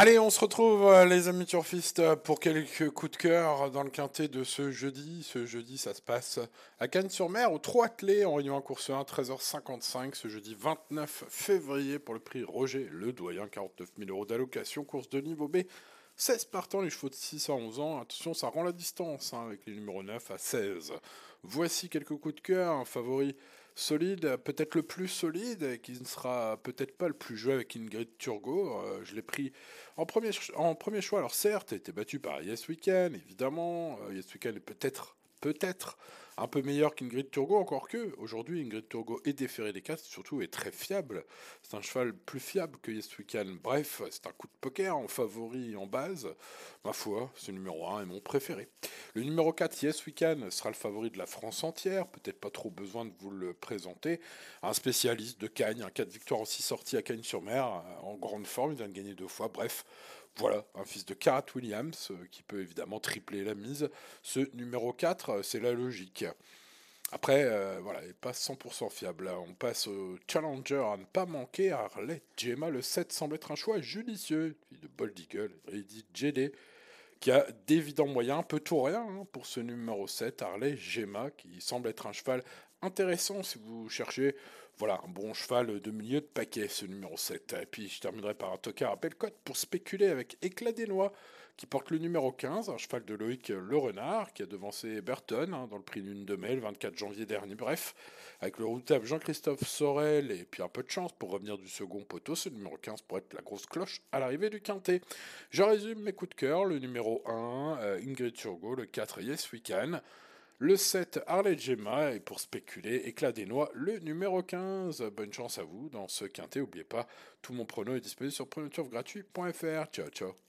Allez, on se retrouve, euh, les amis turfistes, pour quelques coups de cœur dans le quintet de ce jeudi. Ce jeudi, ça se passe à Cannes-sur-Mer, au 3 attelés, en réunion en course 1, 13h55, ce jeudi 29 février, pour le prix Roger Le Doyen, 49 000 euros d'allocation, course de niveau B. 16 partants, les chevaux de 6 à 11 ans. Attention, ça rend la distance hein, avec les numéros 9 à 16. Voici quelques coups de cœur. Un favori solide, peut-être le plus solide, qui ne sera peut-être pas le plus joué avec Ingrid Turgot. Euh, je l'ai pris en premier, en premier choix. Alors certes, il a été battu par Yes Weekend, évidemment. Euh, yes Weekend est peut-être, peut-être un peu meilleur qu'Ingrid Turgot, encore que aujourd'hui Ingrid Turgot est déférée des castes, surtout est très fiable. C'est un cheval plus fiable que Yes Weekend. Bref, c'est un coup de poker en favori en base. Ma foi, ce numéro 1 est mon préféré. Le numéro 4, Yes Weekend, sera le favori de la France entière. Peut-être pas trop besoin de vous le présenter. Un spécialiste de Cagnes, un 4 victoires aussi sorti à Cagnes-sur-Mer, en grande forme, il vient de gagner deux fois. Bref, voilà, un fils de Karat Williams euh, qui peut évidemment tripler la mise. Ce numéro 4, euh, c'est la logique. Après, euh, voilà, il n'est pas 100% fiable. On passe au challenger à ne pas manquer. Harley Gemma, le 7 semble être un choix judicieux. de Bold Eagle, JD, qui a d'évidents moyens, un peu tout rien hein, pour ce numéro 7, Harley Gemma, qui semble être un cheval intéressant si vous cherchez voilà, un bon cheval de milieu de paquet, ce numéro 7. Et puis je terminerai par un tocard à Bellecote pour spéculer avec Éclat des Noix, qui porte le numéro 15, un cheval de Loïc Le Renard, qui a devancé Burton hein, dans le prix d'une de mai, le 24 janvier dernier. Bref, avec le routable Jean-Christophe Sorel et puis un peu de chance pour revenir du second poteau, ce numéro 15 pourrait être la grosse cloche à l'arrivée du quintet. Je résume mes coups de cœur, le numéro 1, euh, Ingrid Turgot, le 4, Yes Weekend. Le 7, Harley Gemma, et pour spéculer, éclat des noix, le numéro 15. Bonne chance à vous dans ce quintet. N'oubliez pas, tout mon prono est disponible sur pronoturfgratuit.fr. Ciao, ciao.